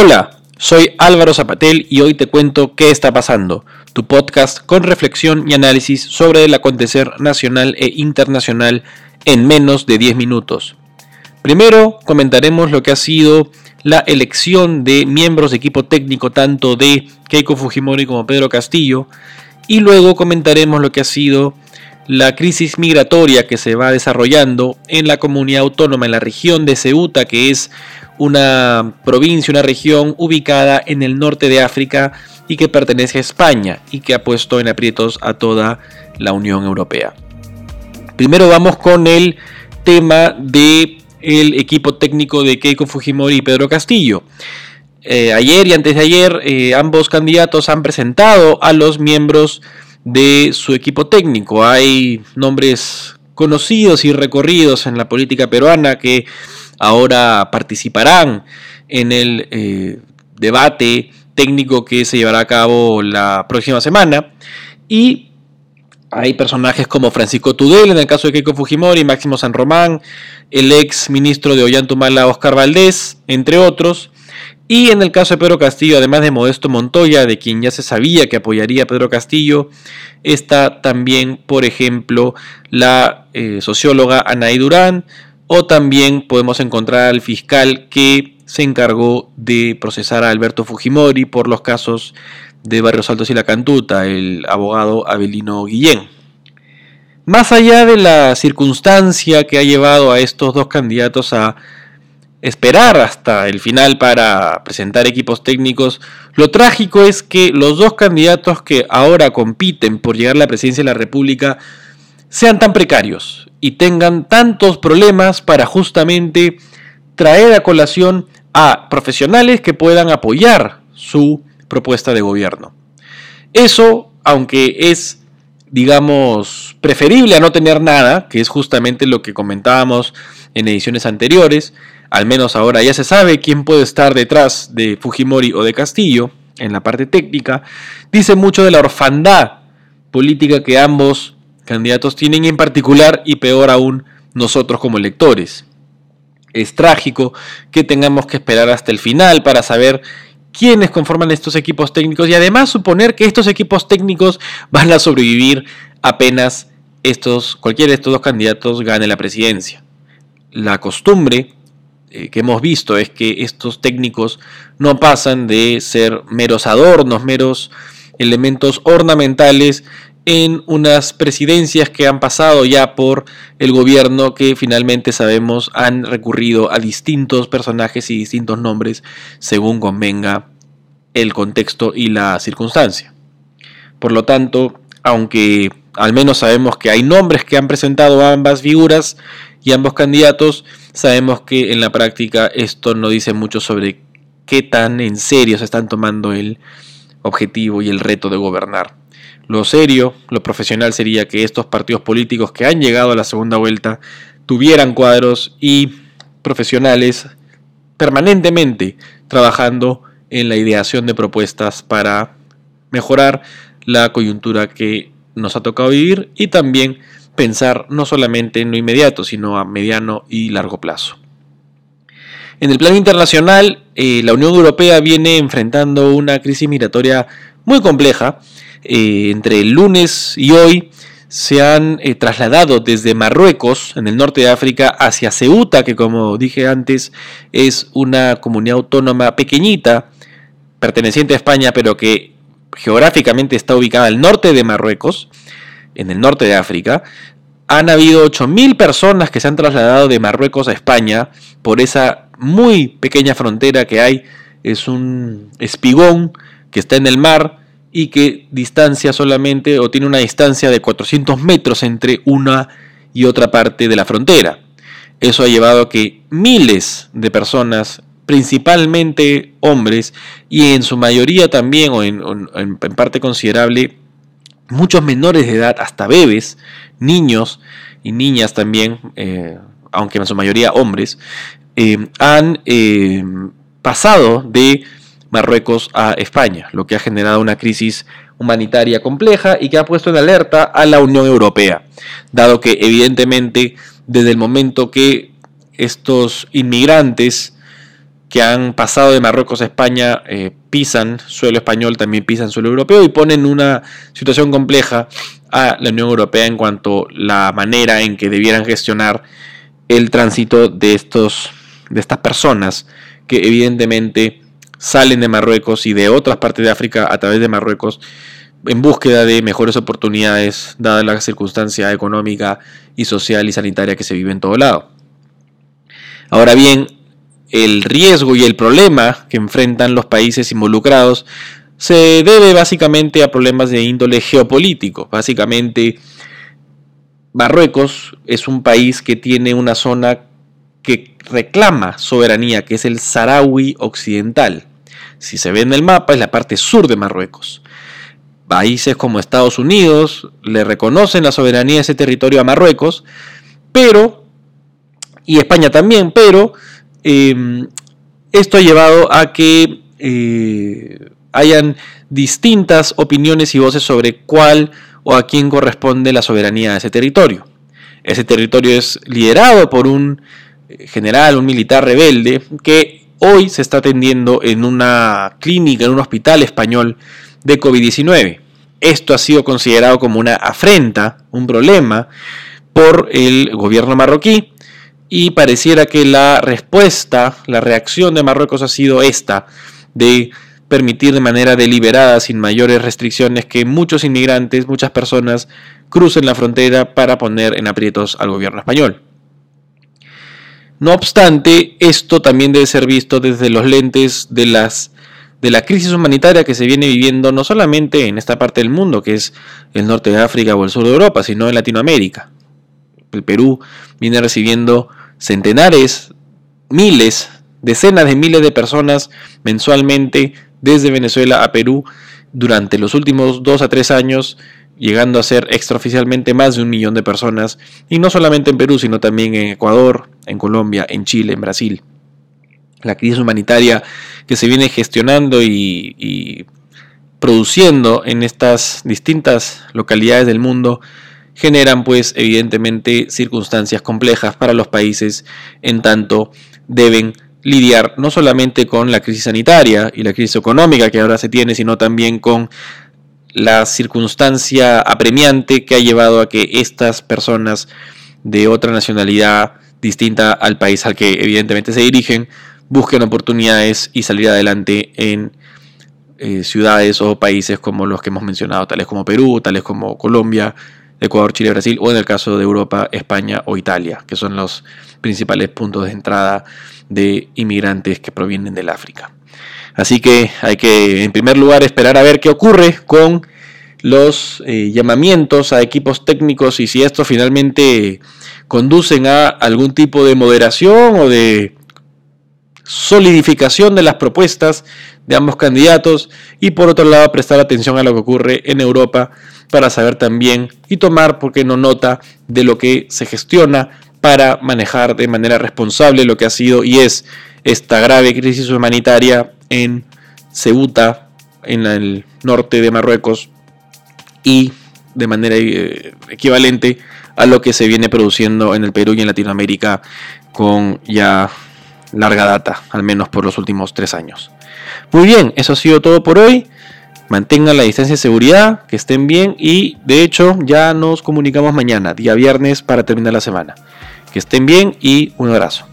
Hola, soy Álvaro Zapatel y hoy te cuento qué está pasando, tu podcast con reflexión y análisis sobre el acontecer nacional e internacional en menos de 10 minutos. Primero comentaremos lo que ha sido la elección de miembros de equipo técnico tanto de Keiko Fujimori como Pedro Castillo y luego comentaremos lo que ha sido la crisis migratoria que se va desarrollando en la comunidad autónoma, en la región de Ceuta, que es una provincia, una región ubicada en el norte de África y que pertenece a España y que ha puesto en aprietos a toda la Unión Europea. Primero vamos con el tema de equipo técnico de Keiko Fujimori y Pedro Castillo. Eh, ayer y antes de ayer eh, ambos candidatos han presentado a los miembros de su equipo técnico. Hay nombres conocidos y recorridos en la política peruana que ahora participarán en el eh, debate técnico que se llevará a cabo la próxima semana. Y hay personajes como Francisco Tudel, en el caso de Keiko Fujimori, Máximo San Román, el ex ministro de Ollantumala, Oscar Valdés, entre otros. Y en el caso de Pedro Castillo, además de Modesto Montoya, de quien ya se sabía que apoyaría a Pedro Castillo, está también, por ejemplo, la eh, socióloga Anaí Durán, o también podemos encontrar al fiscal que se encargó de procesar a Alberto Fujimori por los casos de Barrios Altos y La Cantuta, el abogado Abelino Guillén. Más allá de la circunstancia que ha llevado a estos dos candidatos a esperar hasta el final para presentar equipos técnicos. Lo trágico es que los dos candidatos que ahora compiten por llegar a la presidencia de la República sean tan precarios y tengan tantos problemas para justamente traer a colación a profesionales que puedan apoyar su propuesta de gobierno. Eso, aunque es, digamos, preferible a no tener nada, que es justamente lo que comentábamos en ediciones anteriores, al menos ahora ya se sabe quién puede estar detrás de Fujimori o de Castillo en la parte técnica, dice mucho de la orfandad política que ambos candidatos tienen en particular y peor aún nosotros como electores. Es trágico que tengamos que esperar hasta el final para saber quiénes conforman estos equipos técnicos y además suponer que estos equipos técnicos van a sobrevivir apenas estos, cualquiera de estos dos candidatos gane la presidencia. La costumbre eh, que hemos visto es que estos técnicos no pasan de ser meros adornos, meros elementos ornamentales en unas presidencias que han pasado ya por el gobierno que finalmente sabemos han recurrido a distintos personajes y distintos nombres según convenga el contexto y la circunstancia. Por lo tanto, aunque al menos sabemos que hay nombres que han presentado ambas figuras y ambos candidatos, sabemos que en la práctica esto no dice mucho sobre qué tan en serio se están tomando el objetivo y el reto de gobernar. Lo serio, lo profesional sería que estos partidos políticos que han llegado a la segunda vuelta tuvieran cuadros y profesionales permanentemente trabajando en la ideación de propuestas para mejorar la coyuntura que nos ha tocado vivir y también pensar no solamente en lo inmediato, sino a mediano y largo plazo. En el plano internacional, eh, la Unión Europea viene enfrentando una crisis migratoria muy compleja. Eh, entre el lunes y hoy se han eh, trasladado desde Marruecos, en el norte de África, hacia Ceuta, que como dije antes es una comunidad autónoma pequeñita, perteneciente a España, pero que geográficamente está ubicada al norte de Marruecos, en el norte de África, han habido 8.000 personas que se han trasladado de Marruecos a España por esa muy pequeña frontera que hay. Es un espigón que está en el mar y que distancia solamente o tiene una distancia de 400 metros entre una y otra parte de la frontera. Eso ha llevado a que miles de personas, principalmente hombres y en su mayoría también o en, en parte considerable muchos menores de edad, hasta bebés, niños y niñas también, eh, aunque en su mayoría hombres, eh, han eh, pasado de Marruecos a España, lo que ha generado una crisis humanitaria compleja y que ha puesto en alerta a la Unión Europea, dado que evidentemente desde el momento que estos inmigrantes que han pasado de Marruecos a España eh, pisan suelo español, también pisan suelo europeo y ponen una situación compleja a la Unión Europea en cuanto a la manera en que debieran gestionar el tránsito de, estos, de estas personas que evidentemente salen de Marruecos y de otras partes de África a través de Marruecos en búsqueda de mejores oportunidades dada la circunstancia económica y social y sanitaria que se vive en todo lado. Ahora bien, el riesgo y el problema que enfrentan los países involucrados se debe básicamente a problemas de índole geopolítico. Básicamente, Marruecos es un país que tiene una zona que reclama soberanía, que es el Saharaui Occidental. Si se ve en el mapa, es la parte sur de Marruecos. Países como Estados Unidos le reconocen la soberanía de ese territorio a Marruecos, pero, y España también, pero em, esto ha llevado a que eh, hayan distintas opiniones y voces sobre cuál o a quién corresponde la soberanía de ese territorio. Ese territorio es liderado por un general, un militar rebelde, que hoy se está atendiendo en una clínica, en un hospital español de COVID-19. Esto ha sido considerado como una afrenta, un problema, por el gobierno marroquí y pareciera que la respuesta, la reacción de Marruecos ha sido esta, de permitir de manera deliberada, sin mayores restricciones, que muchos inmigrantes, muchas personas crucen la frontera para poner en aprietos al gobierno español. No obstante, esto también debe ser visto desde los lentes de, las, de la crisis humanitaria que se viene viviendo no solamente en esta parte del mundo, que es el norte de África o el sur de Europa, sino en Latinoamérica. El Perú viene recibiendo centenares, miles, decenas de miles de personas mensualmente desde Venezuela a Perú durante los últimos dos a tres años, llegando a ser extraoficialmente más de un millón de personas, y no solamente en Perú, sino también en Ecuador, en Colombia, en Chile, en Brasil. La crisis humanitaria que se viene gestionando y, y produciendo en estas distintas localidades del mundo generan pues evidentemente circunstancias complejas para los países en tanto deben lidiar no solamente con la crisis sanitaria y la crisis económica que ahora se tiene, sino también con la circunstancia apremiante que ha llevado a que estas personas de otra nacionalidad distinta al país al que evidentemente se dirigen busquen oportunidades y salir adelante en eh, ciudades o países como los que hemos mencionado, tales como Perú, tales como Colombia, Ecuador, Chile, Brasil, o en el caso de Europa, España o Italia, que son los principales puntos de entrada de inmigrantes que provienen del África. Así que hay que, en primer lugar, esperar a ver qué ocurre con los eh, llamamientos a equipos técnicos y si estos finalmente conducen a algún tipo de moderación o de solidificación de las propuestas de ambos candidatos y por otro lado prestar atención a lo que ocurre en Europa para saber también y tomar, porque no nota, de lo que se gestiona para manejar de manera responsable lo que ha sido y es esta grave crisis humanitaria en Ceuta, en el norte de Marruecos, y de manera eh, equivalente a lo que se viene produciendo en el Perú y en Latinoamérica con ya larga data, al menos por los últimos tres años. Muy bien, eso ha sido todo por hoy. Mantengan la distancia de seguridad, que estén bien y de hecho ya nos comunicamos mañana, día viernes, para terminar la semana. Que estén bien y un abrazo.